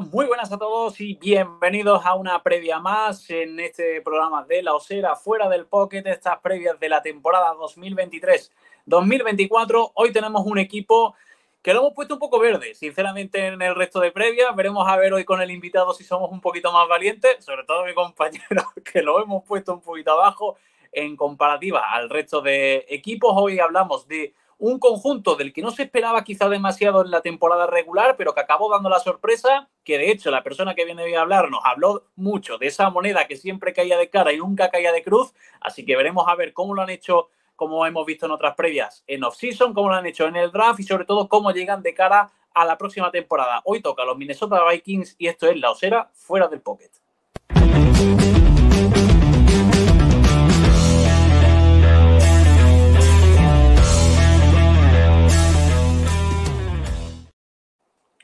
Muy buenas a todos y bienvenidos a una previa más en este programa de La Osera fuera del Pocket, estas previas de la temporada 2023-2024. Hoy tenemos un equipo que lo hemos puesto un poco verde, sinceramente, en el resto de previas. Veremos a ver hoy con el invitado si somos un poquito más valientes, sobre todo mi compañero, que lo hemos puesto un poquito abajo en comparativa al resto de equipos. Hoy hablamos de un conjunto del que no se esperaba quizá demasiado en la temporada regular, pero que acabó dando la sorpresa, que de hecho la persona que viene a hablar nos habló mucho de esa moneda que siempre caía de cara y nunca caía de cruz, así que veremos a ver cómo lo han hecho, como hemos visto en otras previas, en off-season, cómo lo han hecho en el draft y sobre todo cómo llegan de cara a la próxima temporada. Hoy toca los Minnesota Vikings y esto es la osera fuera del pocket.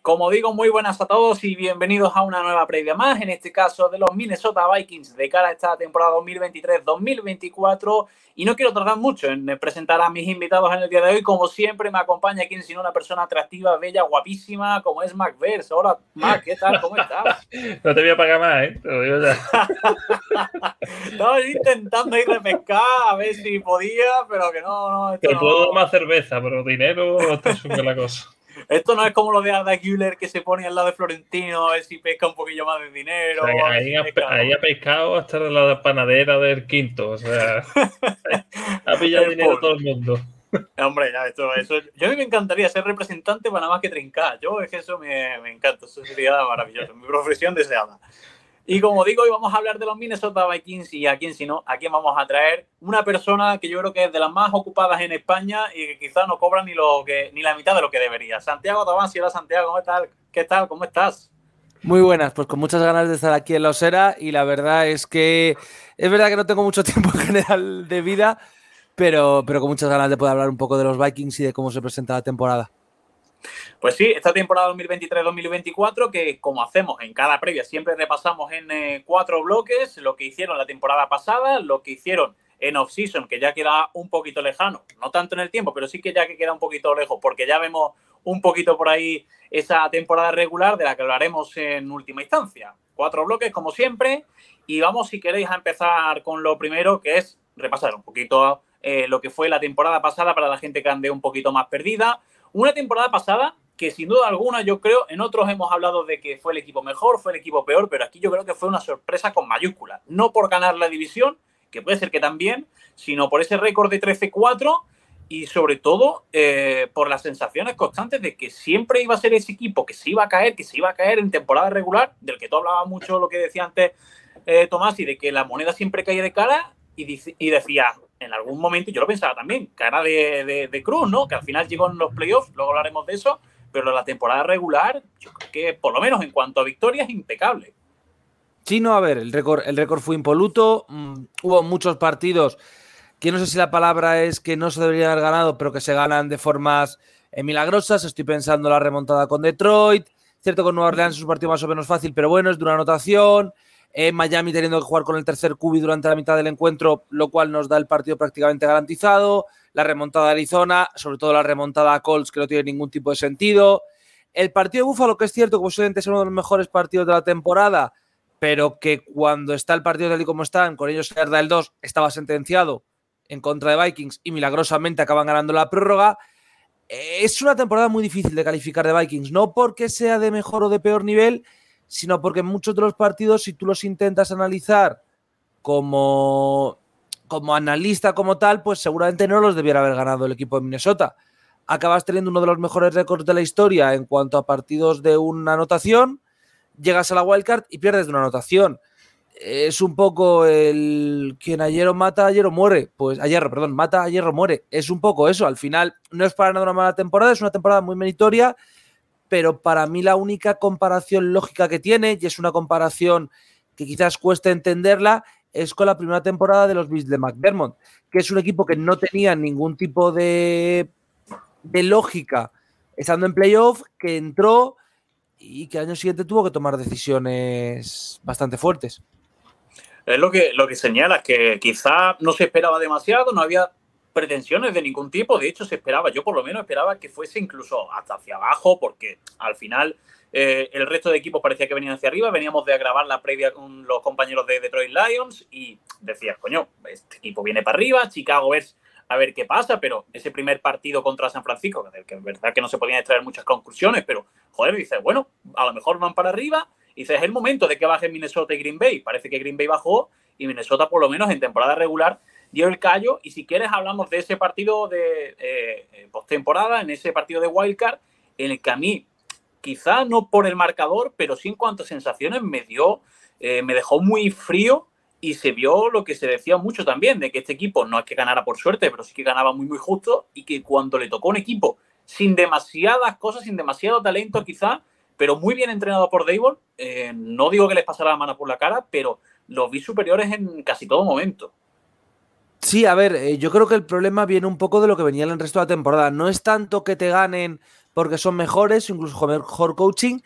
Como digo, muy buenas a todos y bienvenidos a una nueva previa más, en este caso de los Minnesota Vikings de cara a esta temporada 2023-2024. Y no quiero tardar mucho en presentar a mis invitados en el día de hoy. Como siempre, me acompaña quien sino una persona atractiva, bella, guapísima, como es Mac Verse. Hola, Mac, ¿qué tal? ¿Cómo estás? no te voy a pagar más, ¿eh? Te lo digo ya. Estaba intentando ir de pescar a ver si podía, pero que no, no. Te puedo dar más cerveza, pero dinero está sube la cosa. Esto no es como lo de Arda Güler que se pone al lado de Florentino a ver si pesca un poquillo más de dinero. ahí, ha, pescado hasta la panadera del quinto. O sea, ha pillado dinero todo el mundo. Hombre, ya, esto, eso, yo a mí me encantaría ser representante para nada más que trincar. Yo es que eso me, me encanta, eso sería maravilloso, mi profesión deseada. Y como digo, hoy vamos a hablar de los Minnesota Vikings y a quién si no, a quién vamos a traer una persona que yo creo que es de las más ocupadas en España y que quizás no cobra ni lo que ni la mitad de lo que debería. Santiago Tabasi, hola Santiago, ¿cómo tal? ¿Qué tal? ¿Cómo estás? Muy buenas, pues con muchas ganas de estar aquí en la Osera y la verdad es que es verdad que no tengo mucho tiempo en general de vida, pero, pero con muchas ganas de poder hablar un poco de los Vikings y de cómo se presenta la temporada. Pues sí, esta temporada 2023-2024, que como hacemos en cada previa, siempre repasamos en eh, cuatro bloques lo que hicieron la temporada pasada, lo que hicieron en off-season, que ya queda un poquito lejano, no tanto en el tiempo, pero sí que ya que queda un poquito lejos, porque ya vemos un poquito por ahí esa temporada regular de la que hablaremos en última instancia. Cuatro bloques, como siempre, y vamos, si queréis, a empezar con lo primero, que es repasar un poquito eh, lo que fue la temporada pasada para la gente que ande un poquito más perdida una temporada pasada que sin duda alguna yo creo, en otros hemos hablado de que fue el equipo mejor, fue el equipo peor, pero aquí yo creo que fue una sorpresa con mayúsculas. No por ganar la división, que puede ser que también, sino por ese récord de 13-4 y sobre todo eh, por las sensaciones constantes de que siempre iba a ser ese equipo que se iba a caer, que se iba a caer en temporada regular, del que tú hablabas mucho lo que decía antes eh, Tomás, y de que la moneda siempre caía de cara y, y decía, en algún momento, yo lo pensaba también, cara de, Cruz, ¿no? Que al final llegó en los playoffs, luego hablaremos de eso, pero la temporada regular, yo creo que por lo menos en cuanto a victorias, impecable. Sí, no, a ver, el récord, el récord fue impoluto, mm, hubo muchos partidos que no sé si la palabra es que no se deberían haber ganado, pero que se ganan de formas eh, milagrosas. Estoy pensando en la remontada con Detroit. Cierto con Nueva Orleans es un partido más o menos fácil, pero bueno, es de una anotación. Miami teniendo que jugar con el tercer cubi durante la mitad del encuentro, lo cual nos da el partido prácticamente garantizado. La remontada de Arizona, sobre todo la remontada a Colts, que no tiene ningún tipo de sentido. El partido de Buffalo, que es cierto que posiblemente es uno de los mejores partidos de la temporada, pero que cuando está el partido tal y como están, con ellos se el 2, estaba sentenciado en contra de Vikings y milagrosamente acaban ganando la prórroga. Es una temporada muy difícil de calificar de Vikings, no porque sea de mejor o de peor nivel, sino porque muchos de los partidos, si tú los intentas analizar como, como analista, como tal, pues seguramente no los debiera haber ganado el equipo de Minnesota. Acabas teniendo uno de los mejores récords de la historia en cuanto a partidos de una anotación, llegas a la wildcard y pierdes de una anotación. Es un poco el quien ayer o mata, ayer muere. Pues ayer, perdón, mata, ayer o muere. Es un poco eso. Al final no es para nada una mala temporada, es una temporada muy meritoria pero para mí la única comparación lógica que tiene, y es una comparación que quizás cueste entenderla, es con la primera temporada de los Bills de McDermott, que es un equipo que no tenía ningún tipo de, de lógica estando en playoff, que entró y que al año siguiente tuvo que tomar decisiones bastante fuertes. Es lo que, lo que señala, que quizá no se esperaba demasiado, no había pretensiones de ningún tipo. De hecho, se esperaba, yo por lo menos esperaba que fuese incluso hasta hacia abajo, porque al final Eh, el resto de equipos parecía que venían hacia arriba. Veníamos de agravar la previa con los compañeros de Detroit Lions y decías, coño, este equipo viene para arriba. Chicago es a ver qué pasa, pero ese primer partido contra San Francisco, que es verdad que no se podían extraer muchas conclusiones, pero joder, dices, bueno, a lo mejor van para arriba. Y dices, es el momento de que baje Minnesota y Green Bay. Parece que Green Bay bajó y Minnesota, por lo menos en temporada regular, dio el callo. Y si quieres, hablamos de ese partido de eh, postemporada, en ese partido de Wildcard, en el que a mí, quizá no por el marcador, pero sí en cuanto a sensaciones, me dio, eh, me dejó muy frío y se vio lo que se decía mucho también, de que este equipo no es que ganara por suerte, pero sí que ganaba muy, muy justo y que cuando le tocó un equipo sin demasiadas cosas, sin demasiado talento quizá, pero muy bien entrenado por Dable, eh, no digo que les pasara la mano por la cara, pero los vi superiores en casi todo momento. Sí, a ver, eh, yo creo que el problema viene un poco de lo que venía en el resto de la temporada. No es tanto que te ganen porque son mejores, incluso mejor coaching,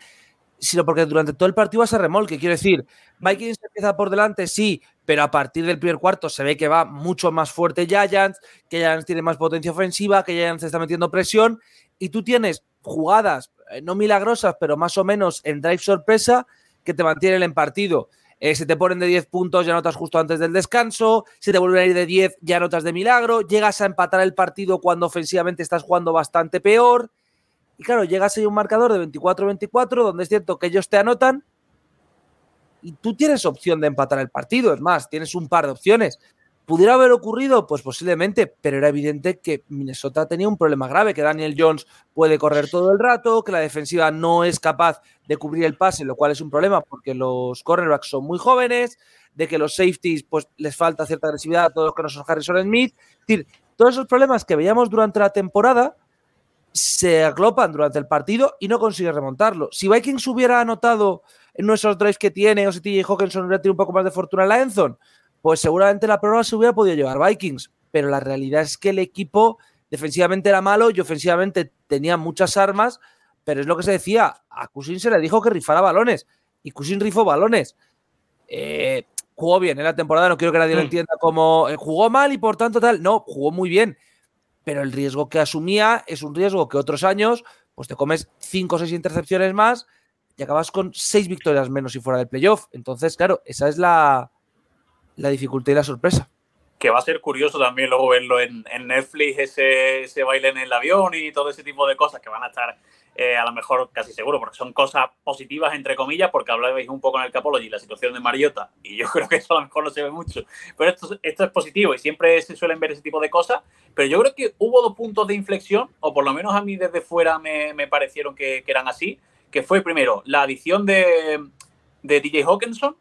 sino porque durante todo el partido vas a remolque. Quiero decir, Vikings empieza por delante, sí, pero a partir del primer cuarto se ve que va mucho más fuerte Giants, que Giants tiene más potencia ofensiva, que Giants está metiendo presión, y tú tienes jugadas, eh, no milagrosas, pero más o menos en drive sorpresa, que te mantienen en partido. Eh, se te ponen de 10 puntos, ya notas justo antes del descanso. Se te vuelven a ir de 10, ya notas de milagro. Llegas a empatar el partido cuando ofensivamente estás jugando bastante peor. Y claro, llegas a un marcador de 24-24, donde es cierto que ellos te anotan y tú tienes opción de empatar el partido. Es más, tienes un par de opciones. ¿Pudiera haber ocurrido? Pues posiblemente, pero era evidente que Minnesota tenía un problema grave, que Daniel Jones puede correr todo el rato, que la defensiva no es capaz de cubrir el pase, lo cual es un problema porque los cornerbacks son muy jóvenes, de que los safeties pues les falta cierta agresividad a todos los que no son Harrison Smith. Es decir, todos esos problemas que veíamos durante la temporada se aglopan durante el partido y no consigue remontarlo. Si Vikings hubiera anotado en nuestros drives que tiene, o si TJ Hawkinson hubiera tenido un poco más de fortuna en la Enzon, pues seguramente la prueba se hubiera podido llevar Vikings. Pero la realidad es que el equipo defensivamente era malo y ofensivamente tenía muchas armas, pero es lo que se decía, a Cusin se le dijo que rifara balones y Cusin rifó balones. Eh, jugó bien en la temporada, no quiero que nadie lo mm. entienda como eh, jugó mal y por tanto tal, no, jugó muy bien, pero el riesgo que asumía es un riesgo que otros años, pues te comes cinco o seis intercepciones más y acabas con seis victorias menos si fuera del playoff. Entonces, claro, esa es la, la dificultad y la sorpresa. Que va a ser curioso también luego verlo en, Netflix, ese, ese, baile en el avión y todo ese tipo de cosas que van a estar eh, a lo mejor casi seguro, porque son cosas positivas, entre comillas, porque hablabais un poco en el Capology la situación de Mariota, y yo creo que eso a lo mejor no se ve mucho, pero esto, esto es positivo y siempre se suelen ver ese tipo de cosas, pero yo creo que hubo dos puntos de inflexión, o por lo menos a mí desde fuera me, me parecieron que, que, eran así, que fue primero la adición de, de DJ Hawkinson,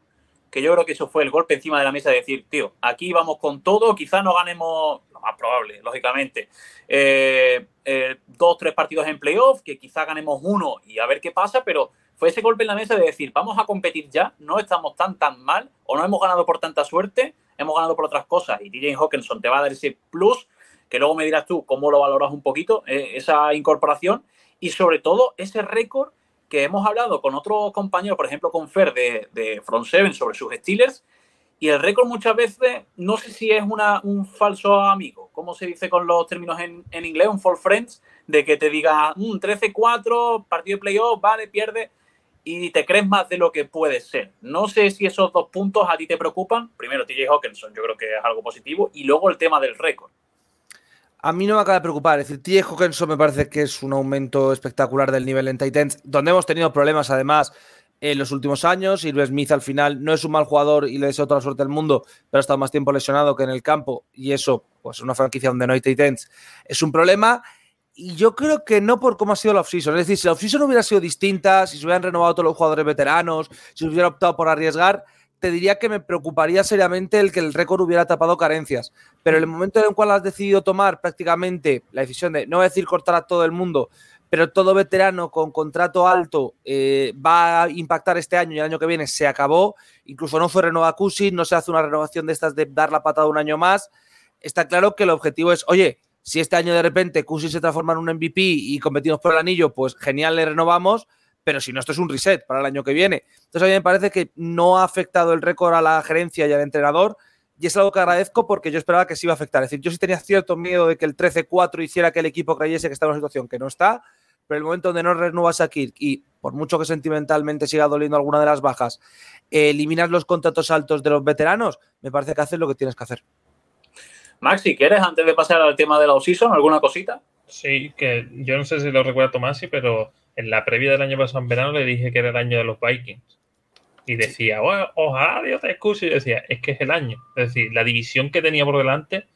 que yo creo que eso fue el golpe encima de la mesa de decir, tío, aquí vamos con todo, quizás no ganemos, lo más probable, lógicamente, eh, eh, dos, tres partidos en playoff, que quizás ganemos uno y a ver qué pasa, pero fue ese golpe en la mesa de decir, vamos a competir ya, no estamos tan, tan mal, o no hemos ganado por tanta suerte, hemos ganado por otras cosas, y DJ Hawkinson te va a dar ese plus, que luego me dirás tú cómo lo valoras un poquito, eh, esa incorporación, y sobre todo ese récord que hemos hablado con otros compañeros, por ejemplo con Fer de, de Front Seven sobre sus Steelers, y el récord muchas veces, no sé si es una, un falso amigo, como se dice con los términos en, en inglés, un false friends, de que te diga un 13-4, partido de playoff, vale, pierde, y te crees más de lo que puede ser. No sé si esos dos puntos a ti te preocupan. Primero, TJ Hawkinson, yo creo que es algo positivo, y luego el tema del récord a mí no me acaba de preocupar. Es decir, T. Hawkinson me parece que es un aumento espectacular del nivel en Titans, donde hemos tenido problemas además en los últimos años. Irv Smith al final no es un mal jugador y le deseo toda la suerte del mundo, pero ha estado más tiempo lesionado que en el campo. Y eso, pues una franquicia donde no hay Titans, es un problema. Y yo creo que no por cómo ha sido la offseason. Es decir, si la offseason hubiera sido distinta, si se hubieran renovado todos los jugadores veteranos, si se hubiera optado por arriesgar, te diría que me preocuparía seriamente el que el récord hubiera tapado carencias. Pero el momento en el cual has decidido tomar prácticamente la decisión de, no decir cortar a todo el mundo, pero todo veterano con contrato alto eh, va a impactar este año y el año que viene se acabó. Incluso no fue renovada Cusi, no se hace una renovación de estas de dar la patada un año más. Está claro que el objetivo es, oye, si este año de repente Cusi se transforma en un MVP y competimos por el anillo, pues genial, le renovamos pero si no, esto es un reset para el año que viene. Entonces a mí me parece que no ha afectado el récord a la gerencia y al entrenador, y es algo que agradezco porque yo esperaba que sí iba a afectar. Es decir, yo sí tenía cierto miedo de que el 13-4 hiciera que el equipo creyese que estaba en una situación que no está, pero el momento donde no renuevas a Kirk y por mucho que sentimentalmente siga doliendo alguna de las bajas, eliminas los contratos altos de los veteranos, me parece que haces lo que tienes que hacer. Max, si quieres, antes de pasar al tema de la off ¿alguna cosita? Sí, que yo no sé si lo recuerda Tomasi, pero en la previa del año pasado en verano le dije que era el año de los Vikings. Y decía, ojalá Dios te escuche. Y decía, es que es el año. Es decir, la división que tenía por delante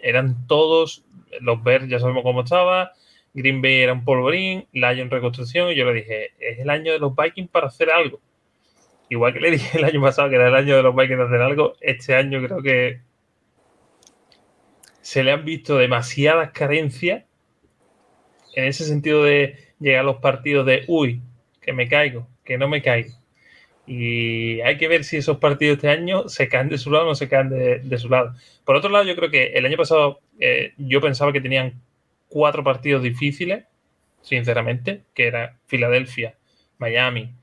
eran todos, los Bears ya sabemos cómo estaba, Green Bay era un polvorín, Lion reconstrucción. Y yo le dije, es el año de los Vikings para hacer algo. Igual que le dije el año pasado que era el año de los Vikings de hacer algo, este año creo que se le han visto demasiadas carencias en ese sentido de llegar a los partidos de, uy, que me caigo, que no me caigo. Y hay que ver si esos partidos este año se caen de su lado o no se caen de, su lado. Por otro lado, yo creo que el año pasado eh, yo pensaba que tenían cuatro partidos difíciles, sinceramente, que era Filadelfia, Miami,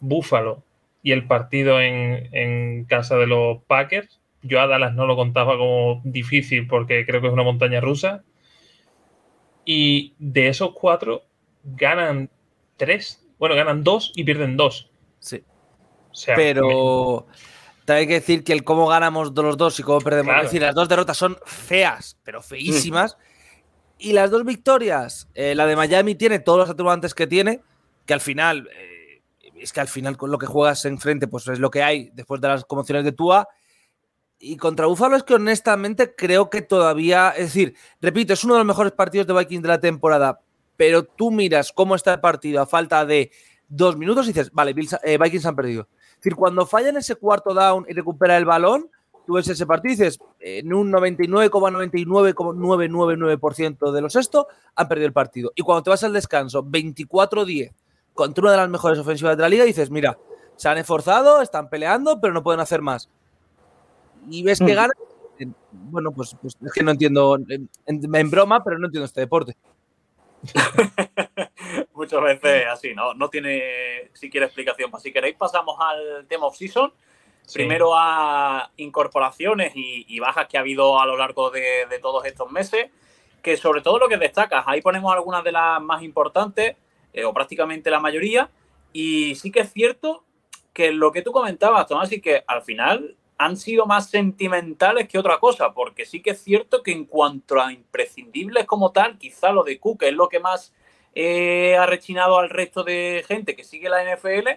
Buffalo y el partido en, en casa de los Packers. Yo a Dallas no lo contaba como difícil porque creo que es una montaña rusa. Y de esos cuatro, ganan tres, bueno, ganan dos y pierden dos. Sí. pero hay que decir que el cómo ganamos los dos y cómo perdemos. Es decir, las dos derrotas son feas, pero feísimas. Mm. Y las dos victorias, eh, la de Miami tiene todos los atenuantes que tiene, que al final, eh, es que al final con lo que juegas enfrente, pues es lo que hay después de las conmociones de Tua. Y contra Búfalo es que honestamente creo que todavía, es decir, repito, es uno de los mejores partidos de Vikings de la temporada, pero tú miras cómo está el partido a falta de dos minutos y dices, vale, eh, Vikings han perdido. Es decir, cuando fallan ese cuarto down y recupera el balón, tú ves ese partido y dices, en un 99,99,999% de los esto han perdido el partido. Y cuando te vas al descanso, 24-10 contra una de las mejores ofensivas de la liga, dices, mira, se han esforzado, están peleando, pero no pueden hacer más. Y ves que mm. ganan. Bueno, pues, pues, es que no entiendo, en broma, pero no entiendo este deporte. Muchas veces así, ¿no? No tiene siquiera explicación. Si queréis, pasamos al tema off-season. Primero a incorporaciones y, bajas que ha habido a lo largo de, todos estos meses, que sobre todo lo que destacas, ahí ponemos algunas de las más importantes, eh, o prácticamente la mayoría, y sí que es cierto que lo que tú comentabas, Tomás, y que al final han sido más sentimentales que otra cosa, porque sí que es cierto que en cuanto a imprescindibles como tal, quizá lo de Cook es lo que más eh, ha rechinado al resto de gente que sigue la NFL,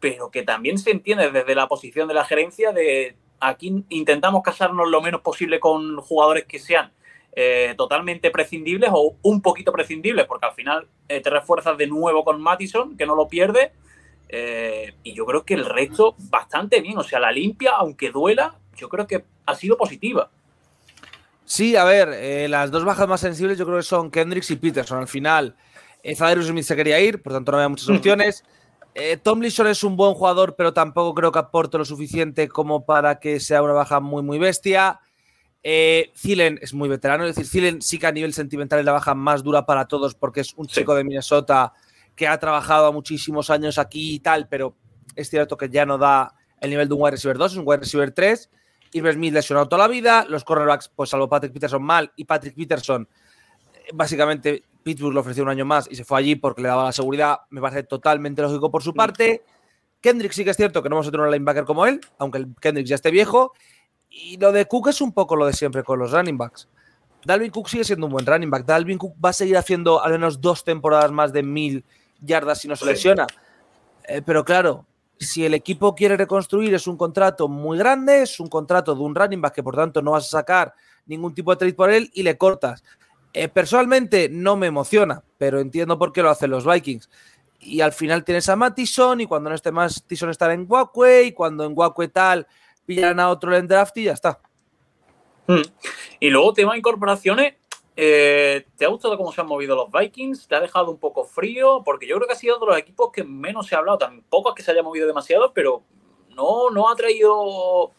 pero que también se entiende desde la posición de la gerencia de aquí intentamos casarnos lo menos posible con jugadores que sean eh, totalmente prescindibles o un poquito prescindibles, porque al final eh, te refuerzas de nuevo con Mattison, que no lo pierde, eh, y yo creo que el resto bastante bien. O sea, la limpia, aunque duela, yo creo que ha sido positiva. Sí, a ver, eh, las dos bajas más sensibles yo creo que son Kendricks y Peterson. Al final, eh, Smith se quería ir, por tanto no había muchas opciones. Eh, Tom Tomlinson es un buen jugador, pero tampoco creo que aporte lo suficiente como para que sea una baja muy, muy bestia. Eh, Zilen es muy veterano, es decir, Zilen sí que a nivel sentimental es la baja más dura para todos porque es un chico de Minnesota que ha trabajado muchísimos años aquí y tal, pero es cierto que ya no da el nivel de un wide receiver 2, es un wide receiver 3. Irving Smith lesionado toda la vida, los cornerbacks, pues salvo Patrick Peterson mal, y Patrick Peterson, eh, básicamente Pittsburgh le ofreció un año más y se fue allí porque le daba la seguridad, me parece totalmente lógico por su parte. Kendrick sí que es cierto que no vamos a tener un linebacker como él, aunque el Kendrick ya esté viejo. Y lo de Cook es un poco lo de siempre con los running backs. Dalvin Cook sigue siendo un buen running back. Dalvin Cook va a seguir haciendo al menos dos temporadas más de mil yardas si no se lesiona. Eh, pero claro, si el equipo quiere reconstruir, es un contrato muy grande, es un contrato de un running back que por tanto no vas a sacar ningún tipo de trade por él y le cortas. Eh, personalmente no me emociona, pero entiendo por qué lo hacen los Vikings. Y al final tienes a Mattison y cuando no esté más, Mattison estará en Wakwe y cuando en Wakwe tal pillan a otro en draft y ya está. Hmm. Y luego tema de incorporaciones, eh, ¿Te ha gustado cómo se han movido los Vikings? ¿Te ha dejado un poco frío? Porque yo creo que ha sido de los equipos que menos se ha hablado. Tampoco es que se haya movido demasiado, pero no, no ha traído.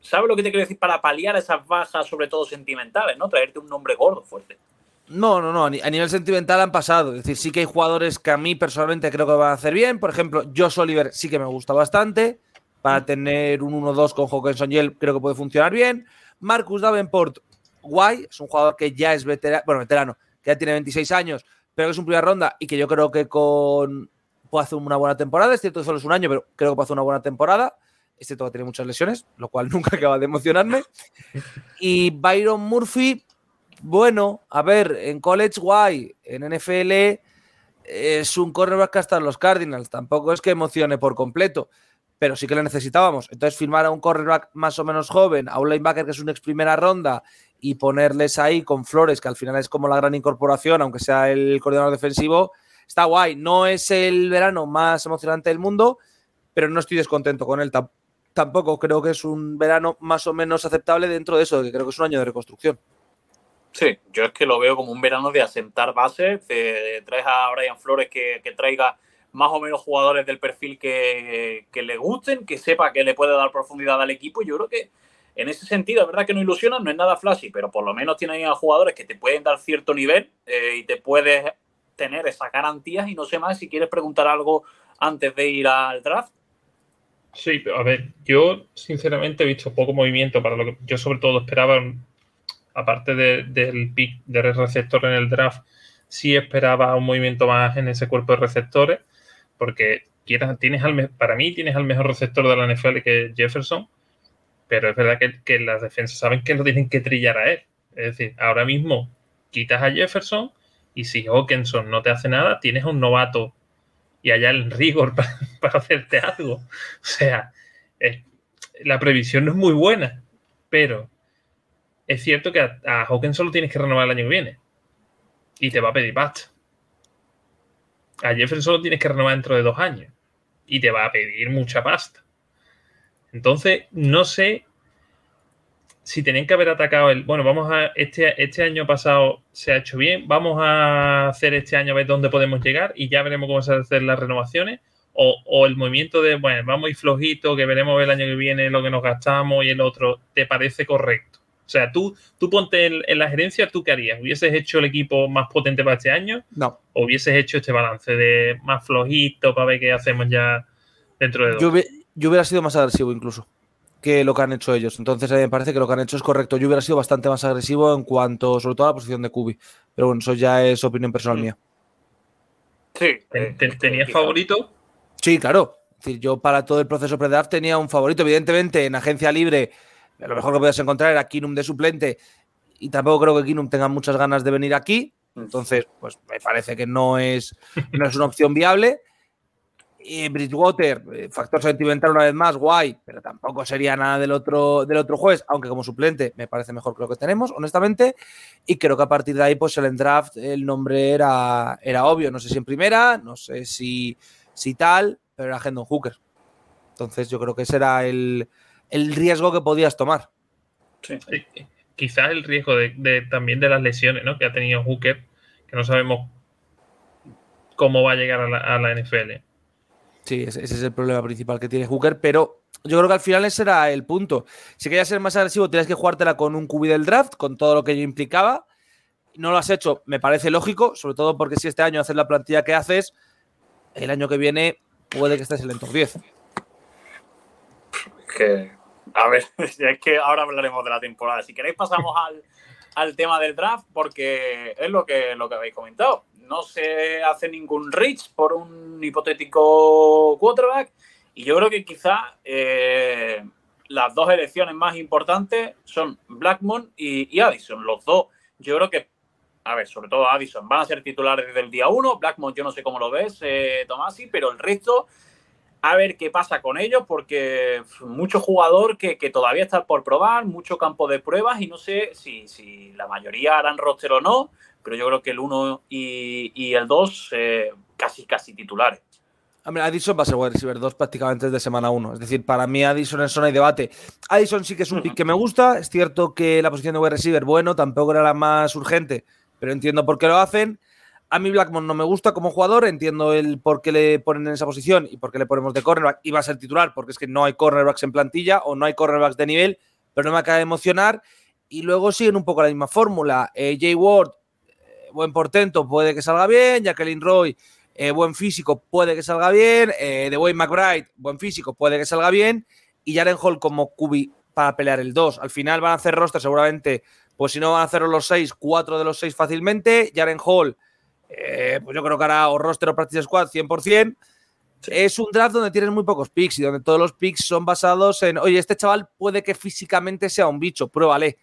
¿Sabes lo que te quiero decir? Para paliar esas bajas, sobre todo sentimentales, ¿no? Traerte un nombre gordo, fuerte. No, no, no. A nivel sentimental han pasado. Es decir, sí que hay jugadores que a mí personalmente creo que van a hacer bien. Por ejemplo, Josh Oliver sí que me gusta bastante. Para tener un 1-2 con Hawkinson y creo que puede funcionar bien. Marcus Davenport guay, es un jugador que ya es veterano, bueno, veterano, que ya tiene 26 años, pero que es un primera ronda y que yo creo que con puede hacer una buena temporada. Es cierto solo es un año, pero creo que puede hacer una buena temporada. Este todo tiene muchas lesiones, lo cual nunca acaba de emocionarme. Y Byron Murphy, bueno, a ver, en college guay, en NFL es un cornerback que hasta los Cardinals. Tampoco es que emocione por completo, pero sí que le necesitábamos. Entonces, firmar a un cornerback más o menos joven, a un linebacker que es un ex primera ronda y ponerles ahí con Flores, que al final es como la gran incorporación, aunque sea el coordinador defensivo, está guay. No es el verano más emocionante del mundo, pero no estoy descontento con él tampoco. Creo que es un verano más o menos aceptable dentro de eso, que creo que es un año de reconstrucción. Sí, yo es que lo veo como un verano de asentar bases. traes a Brian Flores que, traiga más o menos jugadores del perfil que, que, le gusten, que sepa que le puede dar profundidad al equipo. Yo creo que en ese sentido, es verdad que no ilusionan, no es nada flashy, pero por lo menos tienen a jugadores que te pueden dar cierto nivel eh, y te puedes tener esas garantías. Y no sé más si quieres preguntar algo antes de ir al draft. Sí, pero a ver, yo sinceramente he visto poco movimiento para lo que yo sobre todo esperaba, aparte del pick de receptor en el draft, sí esperaba un movimiento más en ese cuerpo de receptores, porque tienes al, para mí tienes al mejor receptor de la NFL que Jefferson, pero es verdad que, que las defensas saben que lo tienen que trillar a él. Es decir, ahora mismo quitas a Jefferson y si Hawkinson no te hace nada, tienes a un novato y allá el rigor para, hacerte algo. O sea, la previsión no es muy buena, pero es cierto que a, a, Hawkinson lo tienes que renovar el año que viene y te va a pedir pasta. A Jefferson lo tienes que renovar dentro de dos años y te va a pedir mucha pasta. Entonces, no sé si tenían que haber atacado el. Bueno, vamos a. Este, este año pasado se ha hecho bien. Vamos a hacer este año a ver dónde podemos llegar y ya veremos cómo se hacen las renovaciones. O, el movimiento de, bueno, vamos a ir flojito, que veremos el año que viene lo que nos gastamos y el otro, ¿te parece correcto? O sea, tú, tú ponte en, la gerencia, ¿tú qué harías? ¿Hubieses hecho el equipo más potente para este año? No. ¿O hubieses hecho este balance de más flojito para ver qué hacemos ya dentro de dos? yo hubiera sido más agresivo incluso que lo que han hecho ellos. Entonces, me parece que lo que han hecho es correcto. Yo hubiera sido bastante más agresivo en cuanto, sobre todo, a la posición de Kubi. Pero bueno, eso ya es opinión personal mm. mía. Sí. ¿Tenías favorito? Sí, claro. Es decir, yo para todo el proceso pre-draft tenía un favorito. Evidentemente, en agencia libre, lo mejor que podías encontrar era Kinum de suplente. Y tampoco creo que Kinum tenga muchas ganas de venir aquí. Entonces, pues me parece que no es, no es una opción viable. Bridgewater, eh, factor sentimental una vez más, guay, pero tampoco sería nada del otro, del otro jueves, aunque como suplente me parece mejor que lo que tenemos, honestamente. Y creo que a partir de ahí, pues el draft, el nombre era, era obvio. No sé si en primera, no sé si, si tal, pero era Hendon Hooker. Entonces yo creo que ese era el, riesgo que podías tomar. Sí. Quizás el riesgo de, también de las lesiones ¿no? que ha tenido Hooker, que no sabemos cómo va a llegar a la NFL. Sí, ese, es el problema principal que tiene Hooker, pero yo creo que al final ese era el punto. Si querías ser más agresivo, tenías que jugártela con un QB del draft, con todo lo que ello implicaba. No lo has hecho, me parece lógico, sobre todo porque si este año haces la plantilla que haces, el año que viene puede que estés en el top 10. Que, a ver, es que ahora hablaremos de la temporada. Si queréis pasamos al, al tema del draft, porque es lo que, lo que habéis comentado no se hace ningún reach por un hipotético quarterback. Y yo creo que quizá eh, las dos elecciones más importantes son Blackmon y, Addison. Los dos, yo creo que, a ver, sobre todo Addison, van a ser titulares desde el día uno. Blackmon, yo no sé cómo lo ves, eh, Tomasi, pero el resto, a ver qué pasa con ellos, porque mucho jugador que, todavía está por probar, mucho campo de pruebas y no sé si, si la mayoría harán roster o no pero yo creo que el 1 y, el 2 eh, casi, casi titulares. Hombre, Addison va a ser wide receiver 2 prácticamente desde semana 1. Es decir, para mí Addison en zona hay debate. Addison sí que es un pick que me gusta. Es cierto que la posición de wide receiver, bueno, tampoco era la más urgente, pero entiendo por qué lo hacen. A mí Blackmon no me gusta como jugador, entiendo el por qué le ponen en esa posición y por qué le ponemos de cornerback. Y va a ser titular porque es que no hay cornerbacks en plantilla o no hay cornerbacks de nivel, pero no me acaba de emocionar. Y luego siguen un poco la misma fórmula. Eh, Jay Ward buen portento, puede que salga bien. Jacqueline Roy, eh, buen físico, puede que salga bien. Eh, de Wayne McBride, buen físico, puede que salga bien. Y Jaren Hall como cubi para pelear el 2. Al final van a hacer roster seguramente, pues si no van a hacer los 6, 4 de los 6 fácilmente. Jaren Hall eh, pues yo creo que hará o roster o practice squad 100%. Es un draft donde tienes muy pocos picks y donde todos los picks son basados en, oye, este chaval puede que físicamente sea un bicho, pruébale.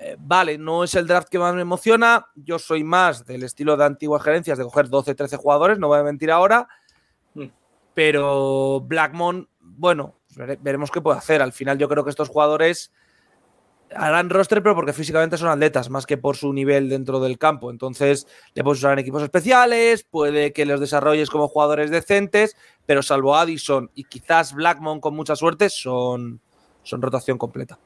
Eh, vale, no es el draft que más me emociona. Yo soy más del estilo de antiguas gerencias de coger 12, 13 jugadores, no voy a mentir ahora. Mm. Pero Blackmon, bueno, veremos qué puede hacer. Al final, yo creo que estos jugadores harán roster, pero porque físicamente son atletas, más que por su nivel dentro del campo. Entonces, le puedes usar en equipos especiales, puede que los desarrolles como jugadores decentes, pero salvo Addison y quizás Blackmon con mucha suerte, son, son rotación completa.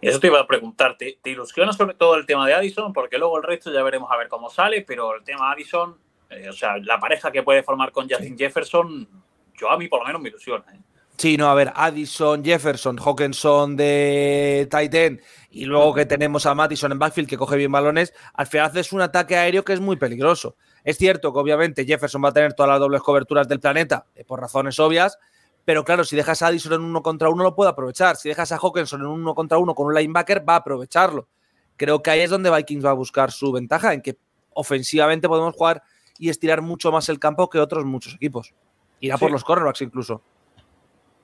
Eso te iba a preguntarte, ¿te ilusiona sobre todo el tema de Addison? Porque luego el resto ya veremos a ver cómo sale, pero el tema de Addison, eh, o sea, la pareja que puede formar con Justin Jefferson, yo a mí por lo menos me ilusiona. ¿eh? Sí, no, a ver, Addison, Jefferson, Hawkinson de Titan y luego que tenemos a Mattison en backfield que coge bien balones, al final haces un ataque aéreo que es muy peligroso. Es cierto que obviamente Jefferson va a tener todas las dobles coberturas del planeta eh, por razones obvias, pero claro, si dejas a Addison en uno contra uno, lo puede aprovechar. Si dejas a Hawkinson en uno contra uno con un linebacker, va a aprovecharlo. Creo que ahí es donde Vikings va a buscar su ventaja, en que ofensivamente podemos jugar y estirar mucho más el campo que otros muchos equipos. Irá por los cornerbacks incluso.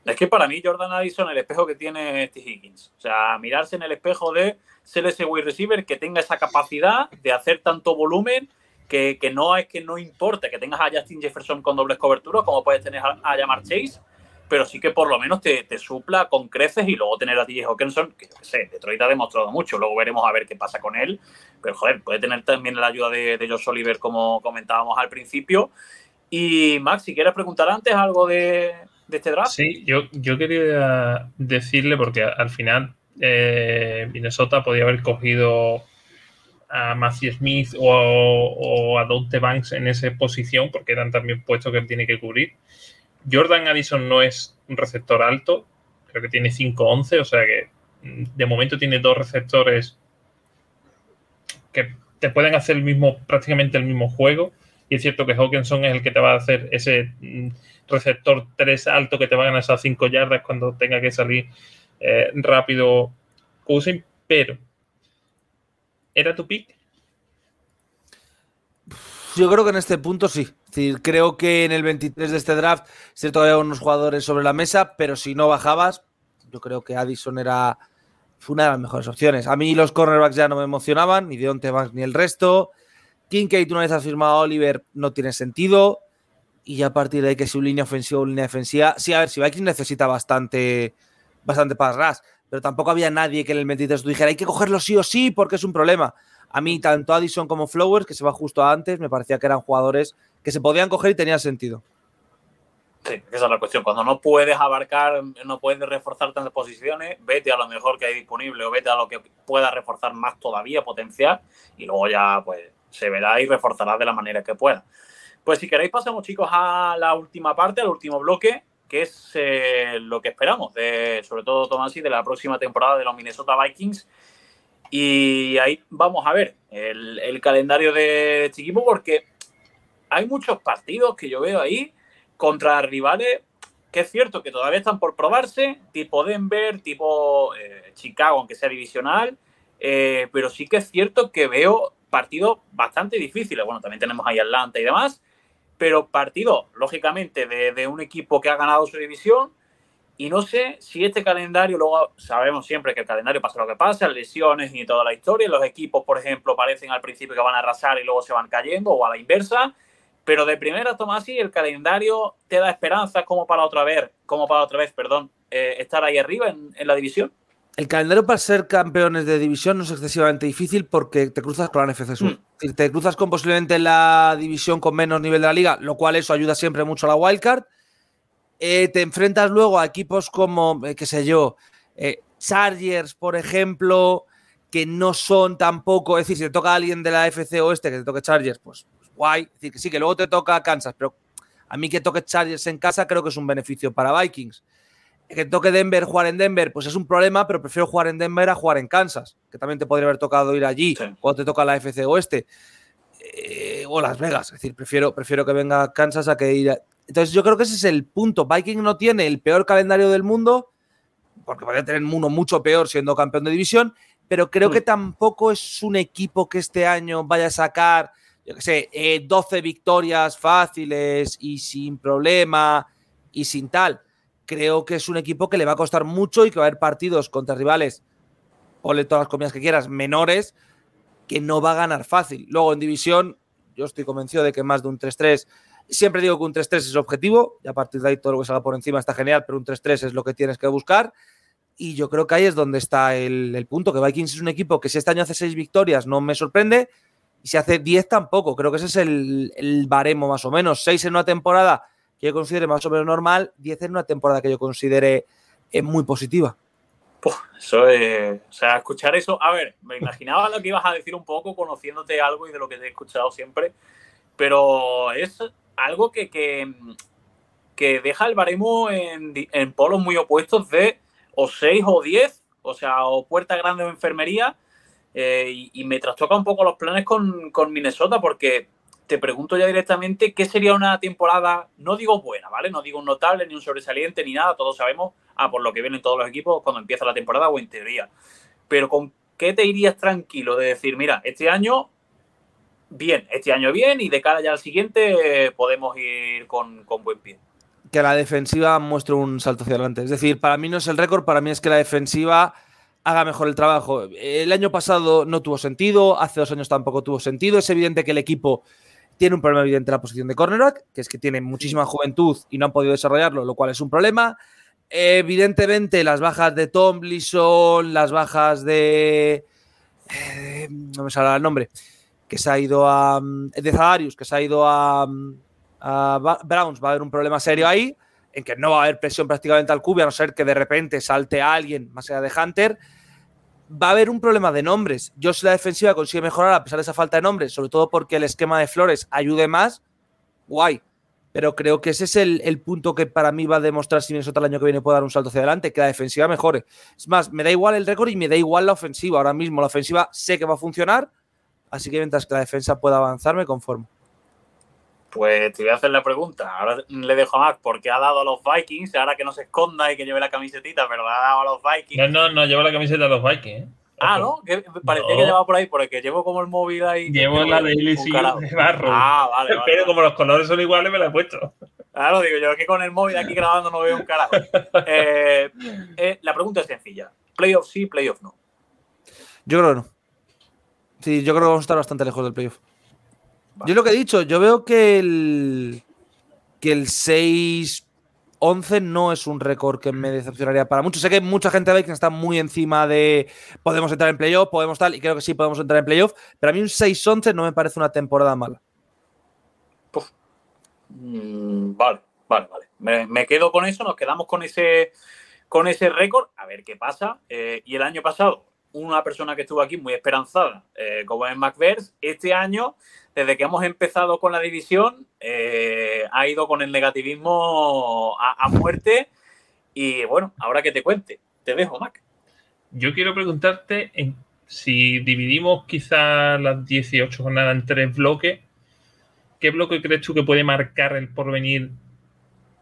Es que para mí Jordan Addison el espejo que tiene Steve Higgins. O sea, mirarse en el espejo de ese wide receiver que tenga esa capacidad de hacer tanto volumen que, no es que no importe que tengas a Justin Jefferson con dobles coberturas como puedes tener a, a Jamar Chase, pero sí que por lo menos te, supla con creces y luego tener a TJ Hawkinson, que yo sé, Detroit ha demostrado mucho, luego veremos a ver qué pasa con él, pero joder, puede tener también la ayuda de, de Josh Oliver como comentábamos al principio. Y Max, si quieres preguntar antes algo de, este draft. Sí, yo, yo quería decirle, porque al final eh, Minnesota podía haber cogido a Matthew Smith o, o a Dante Banks en esa posición, porque eran también puestos que él tiene que cubrir. Jordan Addison no es un receptor alto, creo que tiene 5-11, o sea que mm, de momento tiene dos receptores que te pueden hacer el mismo, prácticamente el mismo juego. Y es cierto que Hawkinson es el que te va a hacer ese mm, receptor 3 alto que te va a ganar esas 5 yardas cuando tenga que salir eh, rápido Cousin, pero ¿era tu pick? Yo creo que en este punto sí. creo que en el 23 de este draft se todavía unos jugadores sobre la mesa, pero si no bajabas, yo creo que Addison era una de las mejores opciones. A mí los cornerbacks ya no me emocionaban, ni Deontay Banks ni el resto. Kincaid, una vez has firmado a Oliver, no tiene sentido. Y a partir de ahí que su línea ofensiva o línea defensiva. Sí, a ver, si Vikings necesita bastante, bastante para pero tampoco había nadie que en el 23 dijera hay que cogerlo sí o sí porque es un problema. A mí, tanto Addison como Flowers, que se va justo antes, me parecía que eran jugadores que se podían coger y tenían sentido. Sí, esa es la cuestión. Cuando no puedes abarcar, no puedes reforzar tantas posiciones, vete a lo mejor que hay disponible o vete a lo que pueda reforzar más todavía, potencial, y luego ya pues se verá y reforzará de la manera que pueda. Pues si queréis pasamos chicos a la última parte, al último bloque, que es eh, lo que esperamos, de, sobre todo Tomás y de la próxima temporada de los Minnesota Vikings y ahí vamos a ver el, calendario de este equipo porque hay muchos partidos que yo veo ahí contra rivales que es cierto que todavía están por probarse, tipo Denver, tipo eh, Chicago, aunque sea divisional, eh, pero sí que es cierto que veo partidos bastante difíciles. Bueno, también tenemos ahí Atlanta y demás, pero partidos, lógicamente, de un equipo que ha ganado su división, y no sé si este calendario, luego sabemos siempre que el calendario pasa lo que pasa, lesiones y toda la historia. Los equipos, por ejemplo, parecen al principio que van a arrasar y luego se van cayendo, o a la inversa. Pero de primera, Tomasi, el calendario te da esperanza como para otra vez, como para otra vez, perdón, eh, estar ahí arriba en, la división. El calendario para ser campeones de división no es excesivamente difícil porque te cruzas con la NFC Sur. Mm. Te cruzas con posiblemente la división con menos nivel de la liga, lo cual eso ayuda siempre mucho a la wildcard eh, te enfrentas luego a equipos como, eh, qué sé yo, eh, Chargers, por ejemplo, que no son tampoco, es decir, si te toca a alguien de la FC Oeste que te toque Chargers, pues, pues, guay, es decir, que sí, que luego te toca Kansas, pero a mí que toque Chargers en casa creo que es un beneficio para Vikings. Que toque Denver, jugar en Denver, pues es un problema, pero prefiero jugar en Denver a jugar en Kansas, que también te podría haber tocado ir allí cuando te toca la FC Oeste. o Las Vegas, es decir, prefiero, prefiero que venga Kansas a que ir a, entonces yo creo que ese es el punto. Viking no tiene el peor calendario del mundo, porque podría tener uno mucho peor siendo campeón de división, pero creo que tampoco es un equipo que este año vaya a sacar yo qué sé, 12 victorias fáciles y sin problema y sin tal. Creo que es un equipo que le va a costar mucho y que va a haber partidos contra rivales, ponle todas las comidas que quieras, menores, que no va a ganar fácil. Luego en división, yo estoy convencido de que más de un 3-3, siempre digo que un 3-3 es objetivo, y a partir de ahí todo lo que salga por encima está genial, pero un 3-3 es lo que tienes que buscar. Y yo creo que ahí es donde está el, punto, que Vikings es un equipo que si este año hace seis victorias no me sorprende, y si hace 10 tampoco, creo que ese es el, baremo más o menos. Seis en una temporada que yo considere más o menos normal, 10 en una temporada que yo considere eh, muy positiva. eso es, o sea, escuchar eso, a ver, me imaginaba lo que ibas a decir un poco, conociéndote algo y de lo que te he escuchado siempre, pero es algo que, que, deja el baremo en, en polos muy opuestos de o 6 o 10, o sea, o puerta grande o enfermería. Eh, y, me trastoca un poco los planes con, Minnesota porque te pregunto ya directamente qué sería una temporada, no digo buena, ¿vale? No digo un notable, ni un sobresaliente, ni nada, todos sabemos, ah, por lo que vienen todos los equipos cuando empieza la temporada o en teoría. Pero ¿con qué te irías tranquilo de decir, mira, este año bien, este año bien y de cara ya al siguiente podemos ir con, con buen pie? que la defensiva muestre un salto hacia adelante. Es decir, para mí no es el récord, para mí es que la defensiva haga mejor el trabajo. El año pasado no tuvo sentido, hace dos años tampoco tuvo sentido. Es evidente que el equipo tiene un problema evidente en la posición de cornerback, que es que tiene muchísima juventud y no han podido desarrollarlo, lo cual es un problema. Evidentemente, las bajas de Tomlinson, las bajas de. Eh, no me sale el nombre. Que se ha ido a. De Zadarius, que se ha ido a Browns va a haber un problema serio ahí, en que no va a haber presión prácticamente al cubi, a no ser que de repente salte alguien más allá de Hunter. Va a haber un problema de nombres. Yo si la defensiva consigue mejorar a pesar de esa falta de nombres, sobre todo porque el esquema de Flores ayude más, guay. Pero creo que ese es el, punto que para mí va a demostrar si Minnesota el año que viene puede dar un salto hacia adelante, que la defensiva mejore. Es más, me da igual el récord y me da igual la ofensiva. Ahora mismo la ofensiva sé que va a funcionar, así que mientras que la defensa pueda avanzar, me conformo. Pues te voy a hacer la pregunta. Ahora le dejo a Max porque ha dado a los Vikings. Ahora que no se esconda y que lleve la camisetita, pero ha dado a los Vikings. No, no, no llevo la camiseta de los Vikings. ¿eh? Ah, ¿no? parecía que llevaba por ahí, porque llevo como el móvil ahí. Llevo la de LSU de barro. Ah, vale, vale. Pero como los colores son iguales, me la he puesto. Claro, digo, yo es que con el móvil aquí grabando no veo un carajo. Eh, eh, la pregunta es sencilla. ¿Playoff sí, playoff no? Yo creo que no. Sí, yo creo que vamos a estar bastante lejos del playoff. Yo lo que he dicho, yo veo que el, que el 6-11 no es un récord que me decepcionaría para mucho. Sé que mucha gente ve que está muy encima de podemos entrar en playoff, podemos tal, y creo que sí podemos entrar en playoff, pero a mí un 6-11 no me parece una temporada mala. Mm, vale, vale, vale. Me, quedo con eso, nos quedamos con ese, con ese récord, a ver qué pasa. Eh, y el año pasado, una persona que estuvo aquí muy esperanzada, eh, como es McVers, este año desde que hemos empezado con la división, eh, ha ido con el negativismo a, muerte. Y bueno, ahora que te cuente, te dejo, Mac. Yo quiero preguntarte si dividimos quizás las 18 jornadas en tres bloques, ¿qué bloque crees tú que puede marcar el porvenir?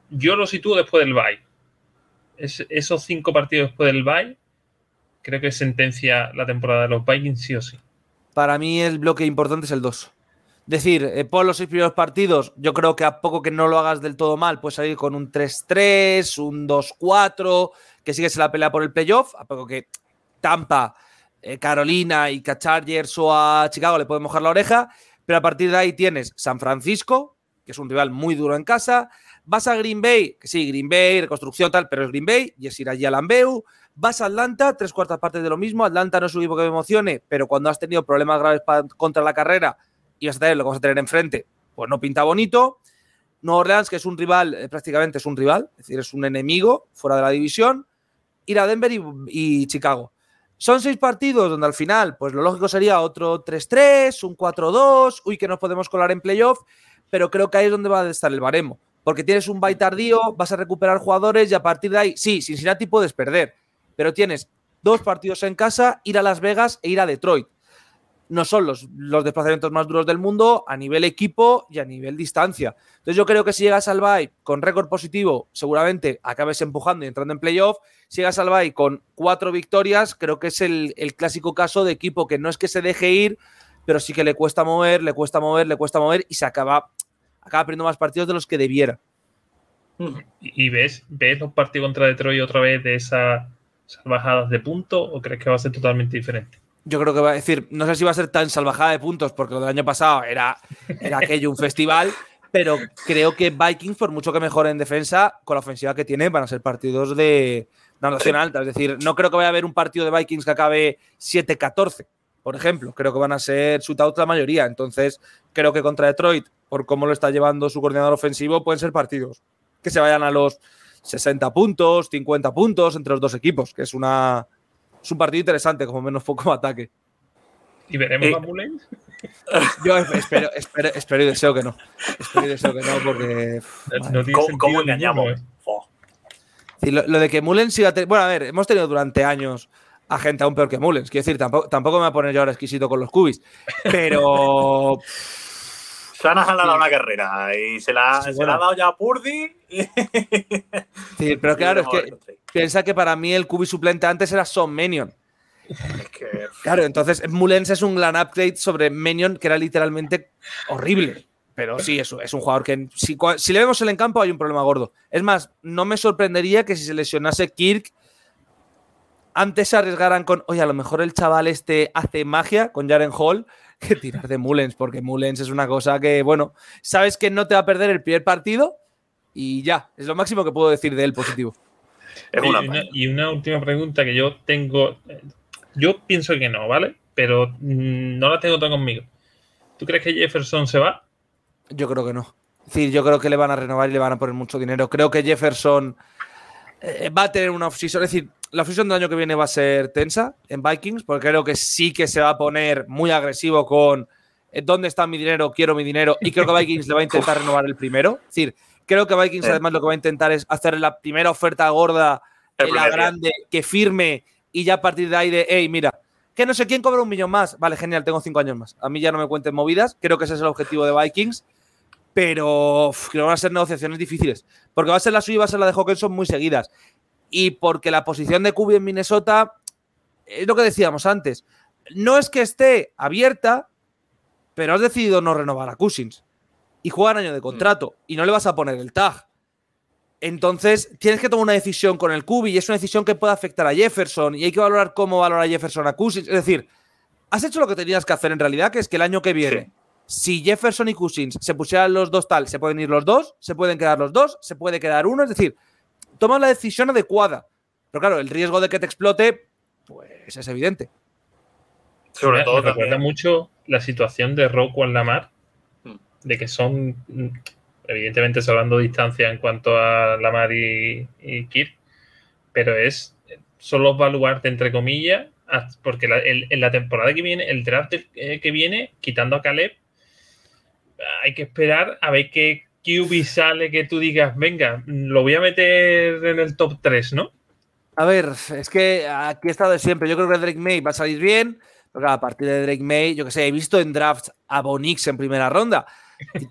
Yo lo sitúo después del bye. esos cinco partidos después del bye, creo que sentencia la temporada de los Vikings sí o sí. Para mí el bloque importante es el 2 decir, eh, por los seis primeros partidos, yo creo que a poco que no lo hagas del todo mal, puedes salir con un 3-3, un 2-4, que sigues en la pelea por el playoff, a poco que Tampa, eh, Carolina y que Chargers o a Chicago le pueden mojar la oreja, pero a partir de ahí tienes San Francisco, que es un rival muy duro en casa, vas a Green Bay, que sí, Green Bay, reconstrucción tal, pero es Green Bay, y es ir allí a Lambeu, vas a Atlanta, tres cuartas partes de lo mismo, Atlanta no es un equipo que me emocione, pero cuando has tenido problemas graves contra la carrera, y vas a tener lo que vas a tener enfrente, pues no pinta bonito. Nueva Orleans, que es un rival, eh, prácticamente es un rival, es decir, es un enemigo fuera de la división. Ir a Denver y, Chicago. Son seis partidos donde al final, pues lo lógico sería otro 3-3, un 4-2, uy, que nos podemos colar en playoff, pero creo que ahí es donde va a estar el baremo. Porque tienes un bye tardío, vas a recuperar jugadores y a partir de ahí, sí, Cincinnati puedes perder, pero tienes dos partidos en casa, ir a Las Vegas e ir a Detroit no son los, los, desplazamientos más duros del mundo a nivel equipo y a nivel distancia. Entonces yo creo que si llegas al bye con récord positivo, seguramente acabes empujando y entrando en playoff. Si llegas al bye con cuatro victorias, creo que es el, clásico caso de equipo que no es que se deje ir, pero sí que le cuesta mover, le cuesta mover, le cuesta mover y se acaba, acaba perdiendo más partidos de los que debiera. ¿Y ves, ves los partidos contra Detroit otra vez de esas, bajadas de punto o crees que va a ser totalmente diferente? Yo creo que va a decir, no sé si va a ser tan salvajada de puntos, porque lo del año pasado era, aquello un festival, pero creo que Vikings, por mucho que mejore en defensa, con la ofensiva que tiene, van a ser partidos de nación alta. Es decir, no creo que vaya a haber un partido de Vikings que acabe 7-14, por ejemplo. Creo que van a ser shootouts la mayoría. Entonces, creo que contra Detroit, por cómo lo está llevando su coordinador ofensivo, pueden ser partidos que se vayan a los 60 puntos, 50 puntos entre los dos equipos, que es, una, es un partido interesante, como menos poco ataque. ¿Y veremos a Mullens? Yo espero, espero, espero, y deseo que no. Espero y deseo que no, porque. ¿Cómo, engañamos? ¿eh? lo, de que Mullens siga. Bueno, a ver, hemos tenido durante años a gente aún peor que Mullens. Quiero decir, tampoco, tampoco me voy a poner yo ahora exquisito con los cubis. Pero. Shanahan le ha dado una carrera y se la, ha dado ya a Purdy. Sí, pero claro, es que piensa que para mí el cubi suplente antes era Son Menion. Claro, entonces Mullens es un gran upgrade sobre Menion que era literalmente horrible. Pero sí, eso es un jugador que si, si, le vemos en el campo hay un problema gordo. Es más, no me sorprendería que si se lesionase Kirk, antes se arriesgaran con, oye, a lo mejor el chaval este hace magia con Jaren Hall que tirar de Mullens, porque Mullens es una cosa que, bueno, sabes que no te va a perder el primer partido y ya, es lo máximo que puedo decir de él positivo. y, una, última pregunta que yo tengo, yo pienso que no, ¿vale? Pero mm, no la tengo tan conmigo. ¿Tú crees que Jefferson se va? Yo creo que no. Es decir, yo creo que le van a renovar y le van a poner mucho dinero. Creo que Jefferson eh, va a tener una off-season. Es decir, la off-season del año que viene va a ser tensa en Vikings, porque creo que sí que se va a poner muy agresivo con eh, dónde está mi dinero, quiero mi dinero, y creo que Vikings le va a intentar renovar el primero. Es decir, creo que Vikings además lo que va a intentar es hacer la primera oferta gorda, la grande, que firme, y ya a partir de ahí de, hey, mira, que no sé quién cobra un millón más. Vale, genial, tengo cinco años más. A mí ya no me cuenten movidas. Creo que ese es el objetivo de Vikings. Pero creo que van a ser negociaciones difíciles. Porque va a ser la suya y va a ser la de Hawkinson muy seguidas y porque la posición de Kubi en Minnesota es lo que decíamos antes. No es que esté abierta, pero has decidido no renovar a Cousins y jugar año de contrato y no le vas a poner el tag. Entonces, tienes que tomar una decisión con el Kubi y es una decisión que puede afectar a Jefferson y hay que valorar cómo valora Jefferson a Cousins. Es decir, has hecho lo que tenías que hacer en realidad, que es que el año que viene, si Jefferson y Cousins se pusieran los dos tal, se pueden ir los dos, se pueden quedar los dos, se puede quedar uno. Es decir, tomas la decisión adecuada. Pero claro, el riesgo de que te explote, pues es evidente. Sobre todo me recuerda mucho la situación de Rocco en la mar, hmm. de que son, evidentemente, salvando distancia en cuanto a Lamar y, y Kirk, pero es son los baluartes, entre comillas, porque en la temporada que viene, el draft eh, que viene, quitando a Caleb, hay que esperar a ver qué, QB sale que tú digas, venga, lo voy a meter en el top 3, ¿no? A ver, es que aquí he estado siempre. Yo creo que Drake May va a salir bien, porque a partir de Drake May, yo que sé, he visto en draft a Bonix en primera ronda.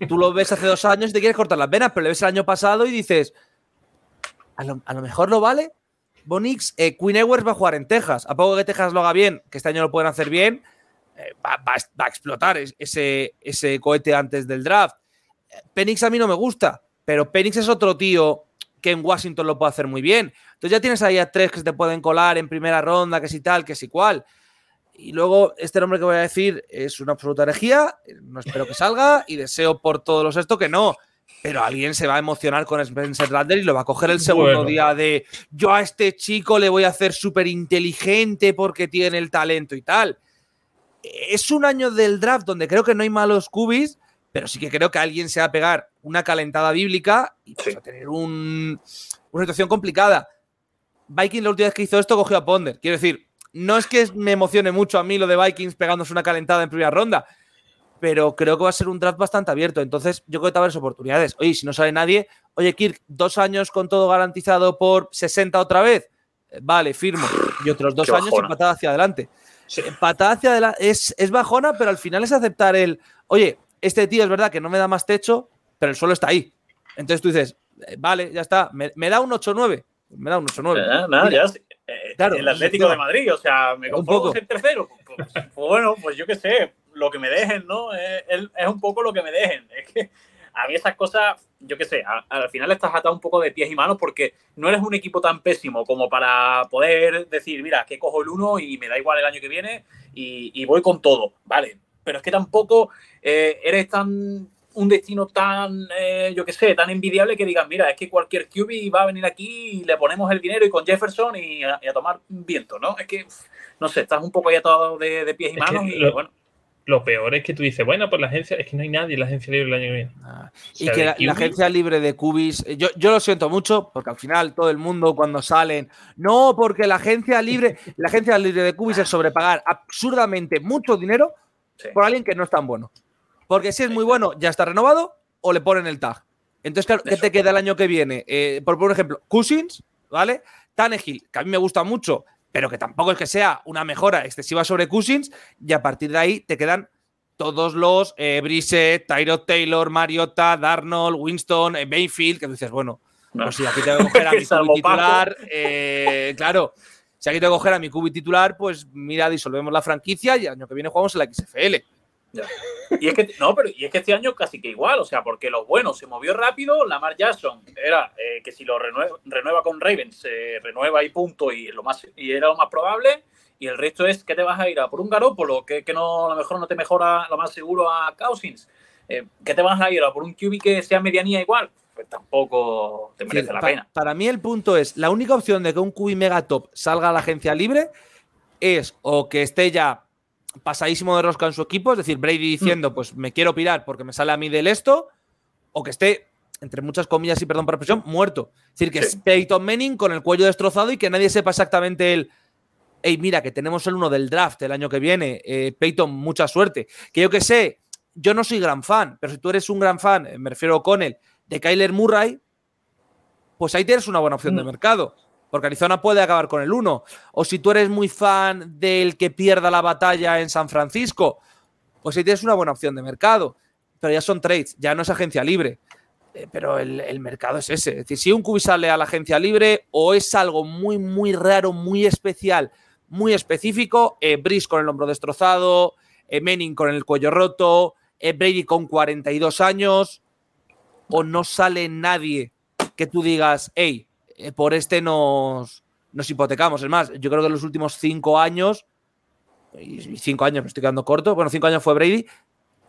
tú lo ves hace dos años y te quieres cortar las venas, pero lo ves el año pasado y dices, a lo, mejor lo vale. Bonix, eh, Queen Ewers va a jugar en Texas. A poco que Texas lo haga bien, que este año lo pueden hacer bien, eh, va, a explotar ese, ese cohete antes del draft. Penix a mí no me gusta, pero Penix es otro tío que en Washington lo puede hacer muy bien. Entonces ya tienes ahí a tres que se te pueden colar en primera ronda, que si tal, que si cual. Y luego este nombre que voy a decir es una absoluta herejía, no espero que salga y deseo por todos los esto que no. Pero alguien se va a emocionar con Spencer Rattler y lo va a coger el segundo día de yo a este chico le voy a hacer súper inteligente porque tiene el talento y tal. Es un año del draft donde creo que no hay malos cubis, pero sí que creo que alguien se va a pegar una calentada bíblica y va a tener una situación complicada. Vikings la última vez que hizo esto cogió a Ponder. Quiero decir, no es que me emocione mucho a mí lo de Vikings pegándose una calentada en primera ronda, pero creo que va a ser un draft bastante abierto. Entonces, yo creo que va a haber oportunidades. Oye, si no sale nadie, oye, Kirk, dos años con todo garantizado por 60 otra vez. Eh, vale, firmo. Y otros dos años empatada hacia adelante. Empatada hacia adelante es, es bajona, pero al final es aceptar el, oye, este tío es verdad que no me da más techo, pero el suelo está ahí. Entonces tú dices, eh, vale, ya está, me, da un 8-9. Me da un 8-9. Nada, ya, eh, el Atlético de Madrid, o sea, me conformo ser tercero. Pues, pues, bueno, pues yo qué sé. lo que me dejen, ¿no? Es, es, un poco lo que me dejen. Es que a mí esas cosas, yo qué sé, al final estás atado un poco de pies y manos porque no eres un equipo tan pésimo como para poder decir, mira, que cojo el uno y me da igual el año que viene y, voy con todo, ¿vale? Pero es que tampoco eh, eres tan un destino tan, eh, yo qué sé, tan envidiable que digan, mira, es que cualquier QB va a venir aquí y le ponemos el dinero y con Jefferson y a, tomar viento, ¿no? Es que, no sé, estás un poco ya todo de, pies y manos y bueno lo peor es que tú dices, bueno, pues la agencia, es que no hay nadie en la agencia libre el año que viene. Ah, y que la, agencia libre de Cubis, eh, yo, yo lo siento mucho, porque al final todo el mundo cuando salen, no, porque la agencia libre, la agencia libre de Cubis es sobrepagar absurdamente mucho dinero por alguien que no es tan bueno. Porque si es muy bueno, ya está renovado o le ponen el tag. Entonces, claro, ¿qué te queda el año que viene? Eh, por, por ejemplo, Cousins, ¿vale? Tannehill, que a mí me gusta mucho, pero que tampoco es que sea una mejora excesiva sobre Cousins, y a partir de ahí te quedan todos los eh, Brissett, Tyrod Taylor, Mariota, Darnold, Winston, eh, Mayfield, que dices, bueno, pues si aquí tengo que coger a mi titular, eh, claro, si aquí tengo que coger a mi cubi titular, pues mira, disolvemos la franquicia y el año que viene jugamos en la XFL. Y es que no, pero y es que este año casi que igual, o sea, porque lo bueno se movió rápido, Lamar Jackson era eh, que si lo renueva, con Ravens, se renueva y punto, y lo más y era lo más probable, y el resto es que te vas a ir a por un Garópolo, que, que no, a lo mejor no te mejora lo más seguro a Cousins, eh, que te vas a ir a por un QB que sea medianía igual, pues tampoco te merece la pena. Para mí el punto es, la única opción de que un QB mega top salga a la agencia libre es o que esté ya pasadísimo de rosca en su equipo, es decir, Brady diciendo, mm. pues me quiero pirar porque me sale a mí del esto, o que esté, entre muchas comillas y perdón por la expresión, muerto. Es decir, que es Peyton Manning con el cuello destrozado y que nadie sepa exactamente el, hey, mira, que tenemos el uno del draft el año que viene, eh, Peyton, mucha suerte. Que yo que sé, yo no soy gran fan, pero si tú eres un gran fan, eh, me refiero a O'Connell, de Kyler Murray, pues ahí tienes una buena opción de mm. mercado porque Arizona puede acabar con el 1. O si tú eres muy fan del que pierda la batalla en San Francisco, pues ahí tienes una buena opción de mercado. Pero ya son trades, ya no es agencia libre. Eh, pero el, mercado es ese. Es decir, si un cubi sale a la agencia libre o es algo muy, muy raro, muy especial, muy específico, eh, Brice con el hombro destrozado, eh, Manning con el cuello roto, eh, Brady con 42 años, o no sale nadie que tú digas, hey, eh, por este nos, nos hipotecamos. Es más, yo creo que en los últimos cinco años, y cinco años me estoy quedando corto, bueno, cinco años fue Brady,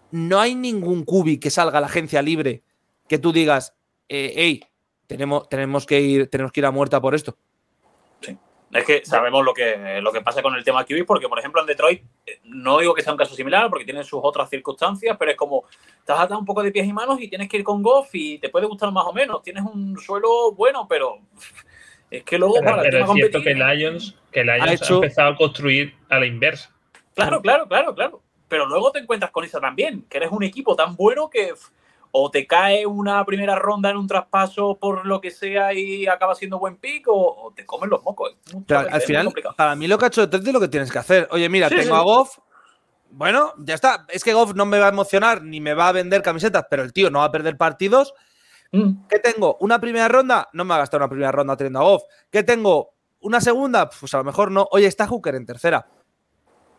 no hay ningún cubi que salga a la agencia libre que tú digas, eh, hey, tenemos, tenemos, que ir, tenemos que ir a muerta por esto. Sí. Es que sabemos lo que, lo que pasa con el tema QB, porque, por ejemplo, en Detroit, eh, no digo que sea un caso similar, porque tienen sus otras circunstancias, pero es como, estás atado un poco de pies y manos y tienes que ir con Goff y te puede gustar más o menos. Tienes un suelo bueno, pero es que luego pero, es cierto que Lions, que Lions ha, empezado a construir a la inversa. Claro, claro, claro, claro. Pero luego te encuentras con eso también, que eres un equipo tan bueno que o te cae una primera ronda en un traspaso por lo que sea y acaba siendo buen pick o, te comen los mocos. al final, para mí lo que ha hecho es lo que tienes que hacer. Oye, mira, tengo a Goff. Bueno, ya está. Es que Goff no me va a emocionar ni me va a vender camisetas, pero el tío no va a perder partidos. Mm. ¿Qué tengo? ¿Una primera ronda? No me va a gastar una primera ronda teniendo a Goff. ¿Qué tengo? ¿Una segunda? Pues a lo mejor no. Oye, está Hooker en tercera.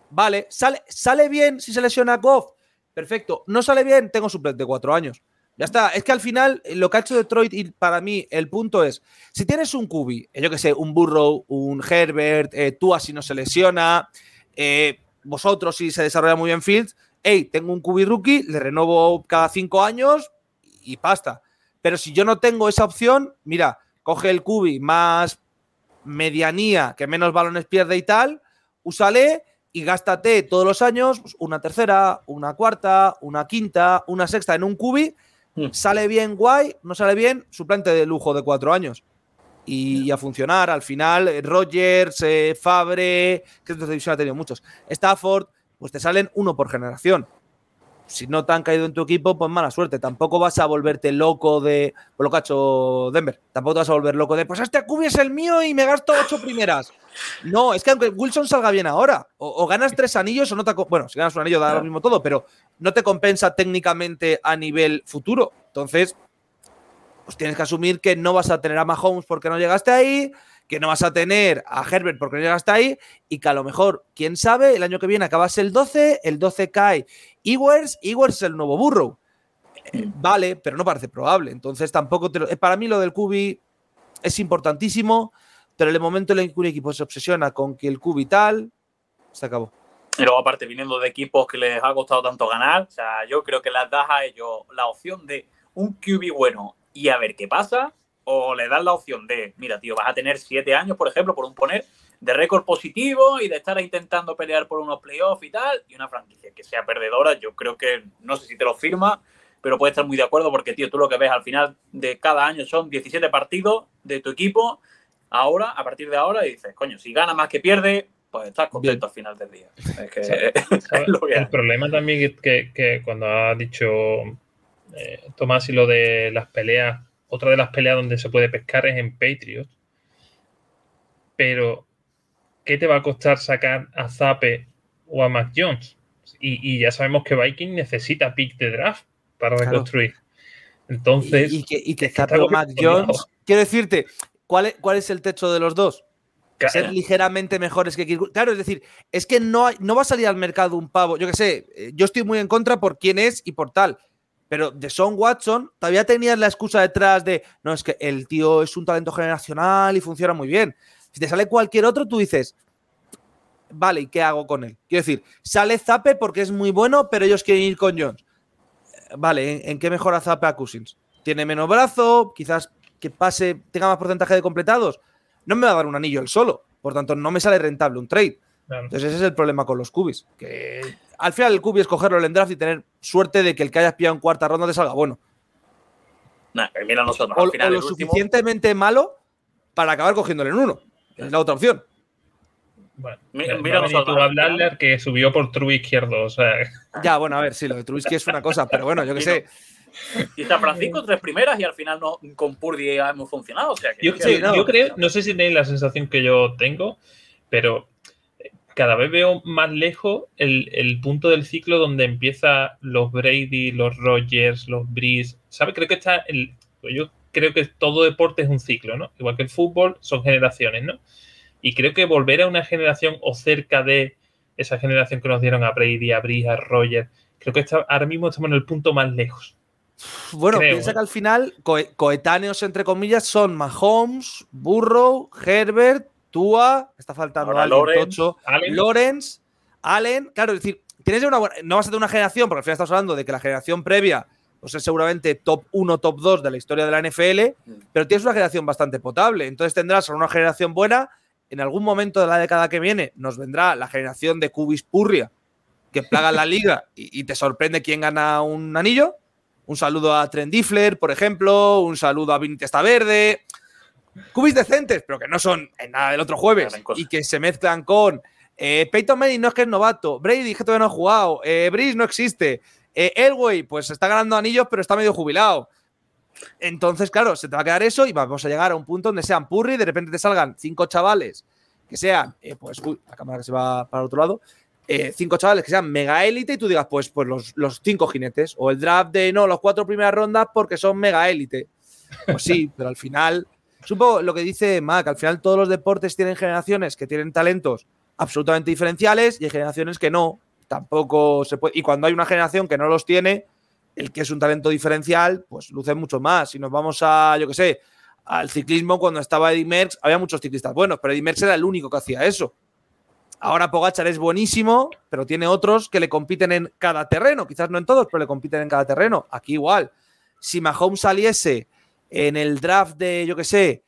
Vale, sale, sale bien si se lesiona Goff. Perfecto. No sale bien, tengo suplente de cuatro años. Ya está. Es que al final, eh, lo que ha hecho Detroit, y para mí, el punto es: si tienes un Kubi, eh, yo que sé, un Burrow, un Herbert, eh, tú así no se lesiona, vosotros si se desarrolla muy bien Fields, hey, tengo un Kubi rookie, le renovo cada cinco años y pasta. Pero si yo no tengo esa opción, mira, coge el Kubi más medianía, que menos balones pierde y tal, úsale y gástate todos los años pues, una tercera, una cuarta, una quinta, una sexta en un cubi. Hmm. Sale bien, guay, no sale bien, suplente de lujo de cuatro años. Y, a funcionar. Al final, eh, Rogers, eh, Fabre, que esta división ha tenido muchos. Stafford, pues te salen uno por generación si no te han caído en tu equipo, pues mala suerte. Tampoco vas a volverte loco de. Por lo que ha hecho Denver. Tampoco te vas a volver loco de. Pues este Acubi es el mío y me gasto ocho primeras. No, es que aunque Wilson salga bien ahora, o, ganas tres anillos o no te. Bueno, si ganas un anillo da lo mismo todo, pero no te compensa técnicamente a nivel futuro. Entonces, pues tienes que asumir que no vas a tener a Mahomes porque no llegaste ahí, que no vas a tener a Herbert porque no llega hasta ahí y que a lo mejor, quién sabe, el año que viene acabas el 12, el 12 cae Ewers, Ewers es el nuevo Burrow. Eh, vale, pero no parece probable. Entonces tampoco te eh, Para mí lo del Cubi es importantísimo, pero en el momento en el que un equipo se obsesiona con que el Cubi tal, se acabó. Y luego, aparte, viniendo de equipos que les ha costado tanto ganar, o sea, yo creo que les das a ellos la opción de un QB bueno y a ver qué pasa, o le das la opción de, mira, tío, vas a tener siete años, por ejemplo, por un poner, de récord positivo y de estar intentando pelear por unos playoffs y tal, y una franquicia que sea perdedora, yo creo que, no sé si te lo firma, pero puedes estar muy de acuerdo porque, tío, tú lo que ves al final de cada año son 17 partidos de tu equipo, ahora, a partir de ahora, y dices, coño, si gana más que pierde, pues estás contento al final del día. Es que, el problema también es que, cuando ha dicho eh, Tomás y lo de las peleas, otra de las peleas donde se puede pescar es en Patriots. Pero, ¿qué te va a costar sacar a Zape o a Mac Jones? Y, ya sabemos que Viking necesita pick de draft para reconstruir. Entonces. Y, que, y Zape o Mac Jones. Quiero decirte, ¿cuál ¿cuál es el techo de los dos? ser ligeramente mejores que Kirk. Claro, es decir, es que no, no va a salir al mercado un pavo. Yo que sé, eh, yo estoy muy en contra por quién es y por tal. Pero de Son Watson todavía tenías la excusa detrás de, no, es que el tío es un talento generacional y funciona muy bien. Si te sale cualquier otro, tú dices, vale, ¿y qué hago con él? Quiero decir, sale Zape porque es muy bueno, pero ellos quieren ir con Jones. Vale, ¿en, qué mejora Zape a Cousins? Tiene menos brazo, quizás que pase, tenga más porcentaje de completados no me va a dar un anillo el solo. Por tanto, no me sale rentable un trade. Entonces, ese es el problema con los cubis. Que al final el cubi es cogerlo en draft y tener suerte de que el que hayas pillado en cuarta ronda te salga bueno. mira nosotros. O, lo suficientemente malo para acabar cogiéndole en uno. Es la otra opción. Bueno, mira, mira nosotros. hablarle que subió por true izquierdo. O sea. Ya, bueno, a ver, sí, lo de Trubisky es una cosa, pero bueno, yo que sé. Y San Francisco tres primeras y al final no, con Purdy hemos funcionado. O sea yo, creo, no sé si tenéis la sensación que yo tengo, pero cada vez veo más lejos el, punto del ciclo donde empieza los Brady, los Rogers, los Breeze. ¿Sabes? Creo que está el, yo creo que todo deporte es un ciclo, ¿no? Igual que el fútbol, son generaciones, ¿no? Y creo que volver a una generación o cerca de esa generación que nos dieron a Brady, a Breeze, a Rogers, creo que está, ahora mismo estamos en el punto más lejos. Bueno, piensa que al final coetáneos, entre comillas, son Mahomes, Burrow, Herbert, Tua, está faltando alguien, Lawrence, Allen. Claro, es decir, tienes una no vas a tener una generación, porque al final estamos hablando de que la generación previa pues es seguramente top 1, top 2 de la historia de la NFL, mm. pero tienes una generación bastante potable. Entonces tendrás una generación buena. En algún momento de la década que viene nos vendrá la generación de Cubis Purria, que plaga la liga y, y te sorprende quién gana un anillo. Un saludo a Trendifler, por ejemplo, un saludo a Testa Verde. Cubis decentes, pero que no son en nada del otro jueves y que se mezclan con eh, Peyton Manning no es que es novato, Brady que todavía no ha jugado, eh, Breeze no existe, eh, Elway pues está ganando anillos pero está medio jubilado. Entonces, claro, se te va a quedar eso y vamos a llegar a un punto donde sean Purri y de repente te salgan cinco chavales que sean, eh, pues, uy, la cámara que se va para el otro lado, eh, cinco chavales que sean mega élite y tú digas, pues, pues los, cinco jinetes. O el draft de no, los cuatro primeras rondas porque son mega élite. Pues sí, pero al final, supongo lo que dice Mac, al final todos los deportes tienen generaciones que tienen talentos absolutamente diferenciales y hay generaciones que no. Tampoco se puede. Y cuando hay una generación que no los tiene, el que es un talento diferencial, pues luce mucho más. Si nos vamos a, yo qué sé, al ciclismo, cuando estaba Eddie Merckx, había muchos ciclistas buenos, pero Eddie Merckx era el único que hacía eso. Ahora Pogachar es buenísimo, pero tiene otros que le compiten en cada terreno. Quizás no en todos, pero le compiten en cada terreno. Aquí igual. Si Mahomes saliese en el draft de, yo qué sé,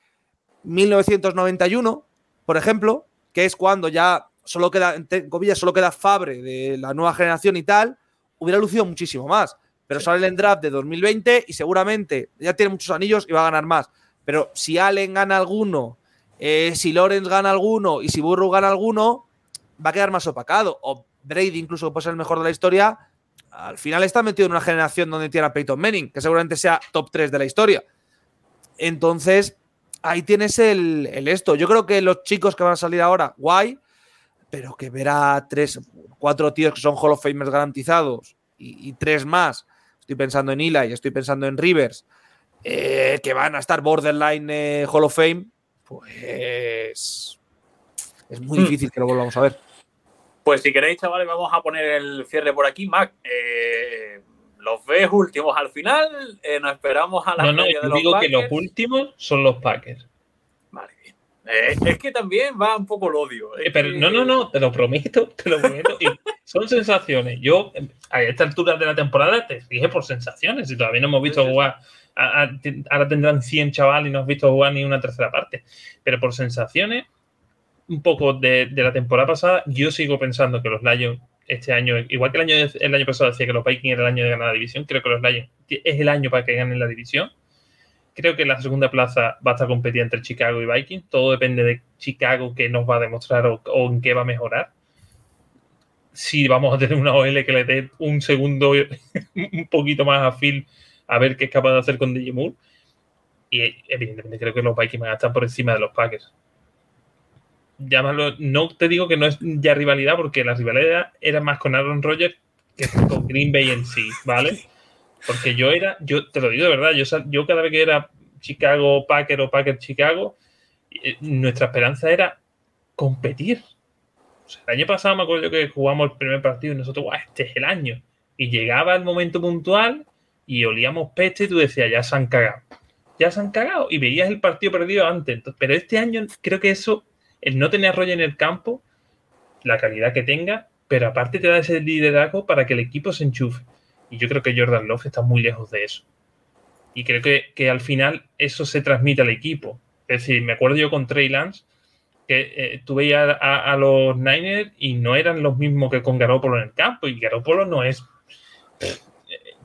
1991, por ejemplo, que es cuando ya solo queda, en comillas, solo queda Fabre de la nueva generación y tal, hubiera lucido muchísimo más. Pero sale en draft de 2020 y seguramente ya tiene muchos anillos y va a ganar más. Pero si Allen gana alguno, eh, si Lawrence gana alguno y si Burrow gana alguno, va a quedar más opacado. O Brady, incluso que puede ser el mejor de la historia, al final está metido en una generación donde tiene a Peyton Manning, que seguramente sea top 3 de la historia. Entonces, ahí tienes el, esto. Yo creo que los chicos que van a salir ahora, guay, pero que ver a tres, cuatro tíos que son Hall of Famers garantizados y, tres más. Estoy pensando en Eli, estoy pensando en Rivers, eh, que van a estar borderline eh, Hall of Fame, pues es muy difícil que lo volvamos a ver. Pues si queréis, chavales, vamos a poner el cierre por aquí. Mac, eh, los ves últimos al final, eh, nos esperamos a la No, no, yo de los digo que los últimos son los Packers. Vale, bien. Eh, es que también va un poco el odio. Eh, Pero que- no, no, no, te lo prometo, te lo prometo. Y son sensaciones. Yo, a esta altura de la temporada, te fije por sensaciones. Y todavía no hemos visto Sí, jugar. a- a- te- ahora tendrán 100 chavales y no has visto jugar ni una tercera parte. Pero por sensaciones, un poco de, de la temporada pasada, yo sigo pensando que los Lions este año, igual que el año, el año pasado decía que los Vikings era el año de ganar la división, creo que los Lions es el año para que ganen la división. Creo que la segunda plaza va a estar competida entre Chicago y Vikings. Todo depende de Chicago qué nos va a demostrar o, o en qué va a mejorar. Si vamos a tener una OL que le dé un segundo un poquito más a Phil a ver qué es capaz de hacer con DJ Moore. Y evidentemente creo que los Vikings van a estar por encima de los Packers. Llámalo, no te digo que no es ya rivalidad, porque la rivalidad era más con Aaron Rodgers que con Green Bay en sí, ¿vale? Porque yo era, yo te lo digo de verdad, yo, yo cada vez que era Chicago Packer o Packer Chicago, eh, nuestra esperanza era competir. O el año pasado me acuerdo que jugamos el primer partido y nosotros, guau, este es el año. Y llegaba el momento puntual y olíamos peste y tú decías, ya se han cagado. Ya se han cagado. Y veías el partido perdido antes. Pero este año creo que eso, el no tener Roger en el campo, la calidad que tenga, pero aparte te da ese liderazgo para que el equipo se enchufe. Y yo creo que Jordan Love está muy lejos de eso. Y creo que, que al final eso se transmite al equipo. Es decir, me acuerdo yo con Trey Lance, que eh, tú veías a, los Niners y no eran los mismos que con Garoppolo en el campo. Y Garoppolo no es,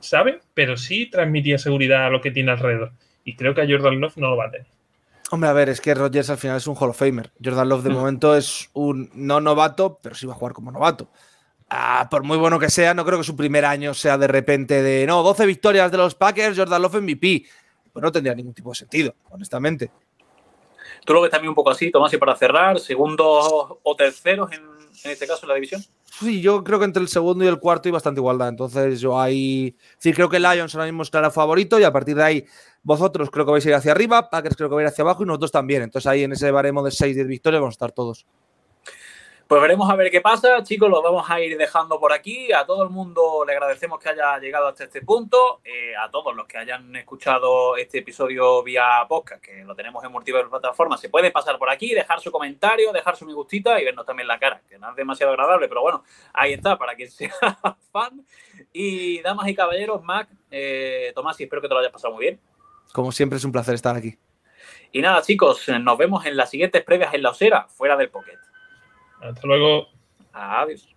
¿sabe? Pero sí transmitía seguridad a lo que tiene alrededor. Y creo que a Jordan Love no lo va a tener. Hombre, a ver, es que Rodgers al final es un Hall of Famer. Jordan Love de Mm. momento es un no novato, pero sí va a jugar como novato. Ah, por muy bueno que sea, no creo que su primer año sea de repente de no, 12 victorias de los Packers, Jordan Love MVP. Pues no tendría ningún tipo de sentido, honestamente. Tú lo ves también un poco así, Tomás, y para cerrar, segundos o terceros en, este caso en la división. Sí, yo creo que entre el segundo y el cuarto hay bastante igualdad. Entonces, yo ahí. Sí, creo que Lions ahora mismo es claro favorito y a partir de ahí, vosotros creo que vais a ir hacia arriba, Packers creo que va a ir hacia abajo y nosotros también. Entonces, ahí en ese baremo de 6-10 victorias vamos a estar todos. Pues veremos a ver qué pasa, chicos, lo vamos a ir dejando por aquí. A todo el mundo le agradecemos que haya llegado hasta este punto. Eh, a todos los que hayan escuchado este episodio vía podcast, que lo tenemos en múltiples plataformas, se puede pasar por aquí, dejar su comentario, dejar su me gustita y vernos también la cara, que no es demasiado agradable, pero bueno, ahí está, para quien sea fan. Y damas y caballeros, Mac, eh, Tomás, y espero que te lo hayas pasado muy bien. Como siempre, es un placer estar aquí. Y nada, chicos, nos vemos en las siguientes previas en la osera, fuera del pocket. Hasta luego. Adiós.